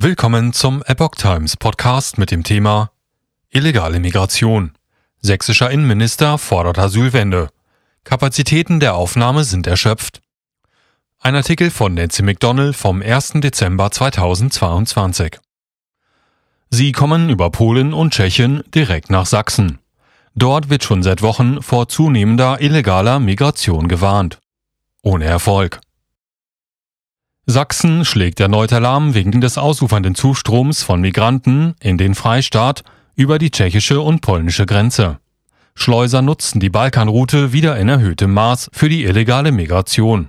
Willkommen zum Epoch Times Podcast mit dem Thema Illegale Migration. Sächsischer Innenminister fordert Asylwende. Kapazitäten der Aufnahme sind erschöpft. Ein Artikel von Nancy McDonnell vom 1. Dezember 2022. Sie kommen über Polen und Tschechien direkt nach Sachsen. Dort wird schon seit Wochen vor zunehmender illegaler Migration gewarnt. Ohne Erfolg. Sachsen schlägt erneut Alarm wegen des ausufernden Zustroms von Migranten in den Freistaat über die tschechische und polnische Grenze. Schleuser nutzen die Balkanroute wieder in erhöhtem Maß für die illegale Migration.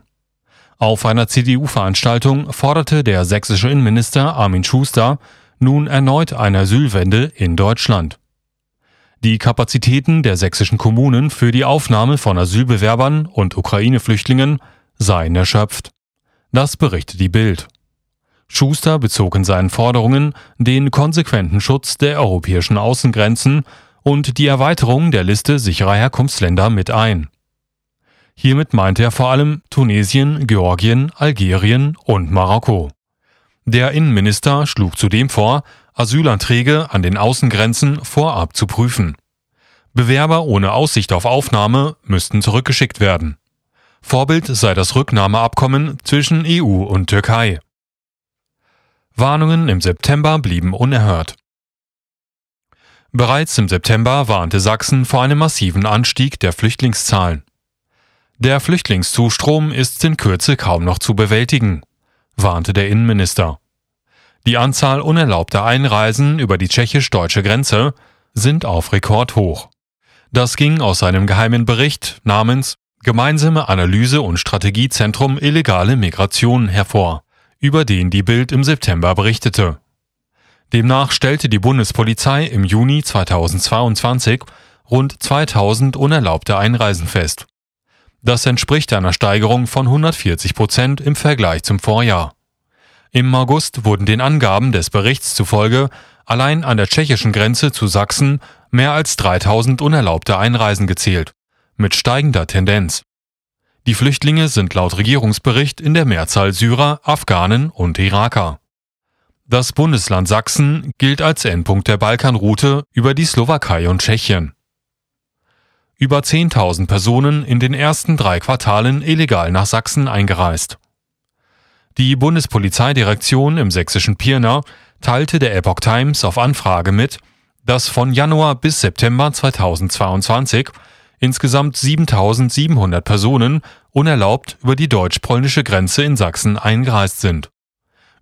Auf einer CDU-Veranstaltung forderte der sächsische Innenminister Armin Schuster nun erneut eine Asylwende in Deutschland. Die Kapazitäten der sächsischen Kommunen für die Aufnahme von Asylbewerbern und Ukraine-Flüchtlingen seien erschöpft. Das berichtet die Bild. Schuster bezog in seinen Forderungen den konsequenten Schutz der europäischen Außengrenzen und die Erweiterung der Liste sicherer Herkunftsländer mit ein. Hiermit meinte er vor allem Tunesien, Georgien, Algerien und Marokko. Der Innenminister schlug zudem vor, Asylanträge an den Außengrenzen vorab zu prüfen. Bewerber ohne Aussicht auf Aufnahme müssten zurückgeschickt werden. Vorbild sei das Rücknahmeabkommen zwischen EU und Türkei. Warnungen im September blieben unerhört. Bereits im September warnte Sachsen vor einem massiven Anstieg der Flüchtlingszahlen. Der Flüchtlingszustrom ist in Kürze kaum noch zu bewältigen, warnte der Innenminister. Die Anzahl unerlaubter Einreisen über die tschechisch-deutsche Grenze sind auf Rekord hoch. Das ging aus einem geheimen Bericht namens Gemeinsame Analyse und Strategiezentrum Illegale Migration hervor, über den die Bild im September berichtete. Demnach stellte die Bundespolizei im Juni 2022 rund 2000 unerlaubte Einreisen fest. Das entspricht einer Steigerung von 140 Prozent im Vergleich zum Vorjahr. Im August wurden den Angaben des Berichts zufolge allein an der tschechischen Grenze zu Sachsen mehr als 3000 unerlaubte Einreisen gezählt mit steigender Tendenz. Die Flüchtlinge sind laut Regierungsbericht in der Mehrzahl Syrer, Afghanen und Iraker. Das Bundesland Sachsen gilt als Endpunkt der Balkanroute über die Slowakei und Tschechien. Über 10.000 Personen in den ersten drei Quartalen illegal nach Sachsen eingereist. Die Bundespolizeidirektion im sächsischen Pirna teilte der Epoch Times auf Anfrage mit, dass von Januar bis September 2022 insgesamt 7700 Personen unerlaubt über die deutsch-polnische Grenze in Sachsen eingereist sind.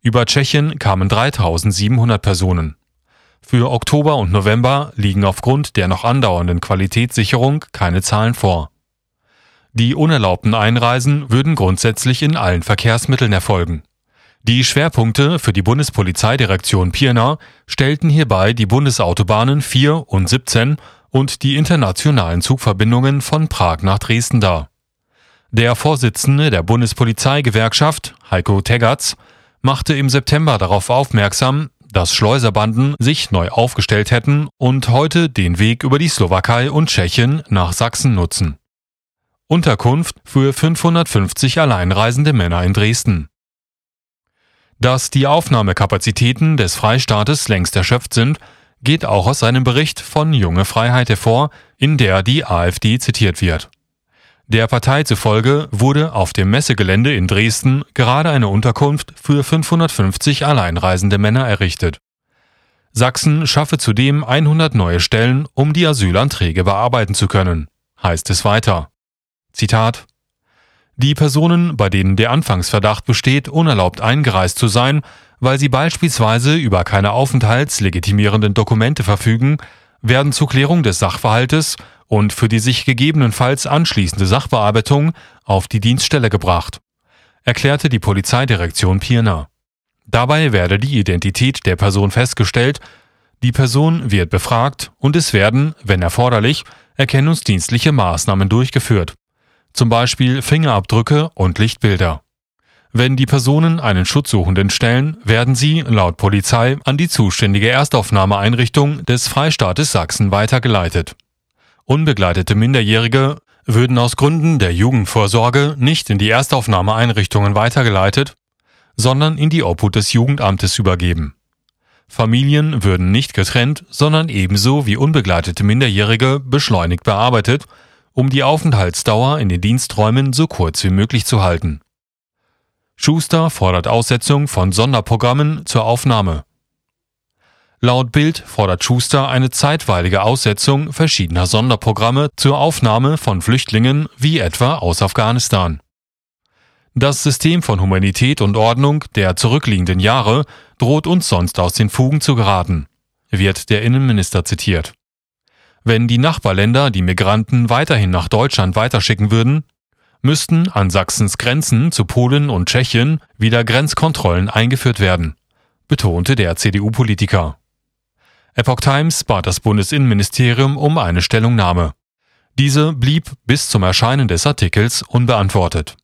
Über Tschechien kamen 3700 Personen. Für Oktober und November liegen aufgrund der noch andauernden Qualitätssicherung keine Zahlen vor. Die unerlaubten Einreisen würden grundsätzlich in allen Verkehrsmitteln erfolgen. Die Schwerpunkte für die Bundespolizeidirektion Pirna stellten hierbei die Bundesautobahnen 4 und 17 und die internationalen Zugverbindungen von Prag nach Dresden dar. Der Vorsitzende der Bundespolizeigewerkschaft, Heiko Teggerts, machte im September darauf aufmerksam, dass Schleuserbanden sich neu aufgestellt hätten und heute den Weg über die Slowakei und Tschechien nach Sachsen nutzen. Unterkunft für 550 alleinreisende Männer in Dresden. Dass die Aufnahmekapazitäten des Freistaates längst erschöpft sind, geht auch aus einem Bericht von Junge Freiheit hervor, in der die AfD zitiert wird. Der Partei zufolge wurde auf dem Messegelände in Dresden gerade eine Unterkunft für 550 alleinreisende Männer errichtet. Sachsen schaffe zudem 100 neue Stellen, um die Asylanträge bearbeiten zu können, heißt es weiter. Zitat Die Personen, bei denen der Anfangsverdacht besteht, unerlaubt eingereist zu sein, weil sie beispielsweise über keine aufenthaltslegitimierenden Dokumente verfügen, werden zur Klärung des Sachverhaltes und für die sich gegebenenfalls anschließende Sachbearbeitung auf die Dienststelle gebracht, erklärte die Polizeidirektion Pirna. Dabei werde die Identität der Person festgestellt, die Person wird befragt und es werden, wenn erforderlich, erkennungsdienstliche Maßnahmen durchgeführt, zum Beispiel Fingerabdrücke und Lichtbilder. Wenn die Personen einen Schutzsuchenden stellen, werden sie, laut Polizei, an die zuständige Erstaufnahmeeinrichtung des Freistaates Sachsen weitergeleitet. Unbegleitete Minderjährige würden aus Gründen der Jugendvorsorge nicht in die Erstaufnahmeeinrichtungen weitergeleitet, sondern in die Obhut des Jugendamtes übergeben. Familien würden nicht getrennt, sondern ebenso wie unbegleitete Minderjährige beschleunigt bearbeitet, um die Aufenthaltsdauer in den Diensträumen so kurz wie möglich zu halten. Schuster fordert Aussetzung von Sonderprogrammen zur Aufnahme. Laut Bild fordert Schuster eine zeitweilige Aussetzung verschiedener Sonderprogramme zur Aufnahme von Flüchtlingen wie etwa aus Afghanistan. Das System von Humanität und Ordnung der zurückliegenden Jahre droht uns sonst aus den Fugen zu geraten, wird der Innenminister zitiert. Wenn die Nachbarländer die Migranten weiterhin nach Deutschland weiterschicken würden, müssten an Sachsens Grenzen zu Polen und Tschechien wieder Grenzkontrollen eingeführt werden, betonte der CDU-Politiker. Epoch Times bat das Bundesinnenministerium um eine Stellungnahme. Diese blieb bis zum Erscheinen des Artikels unbeantwortet.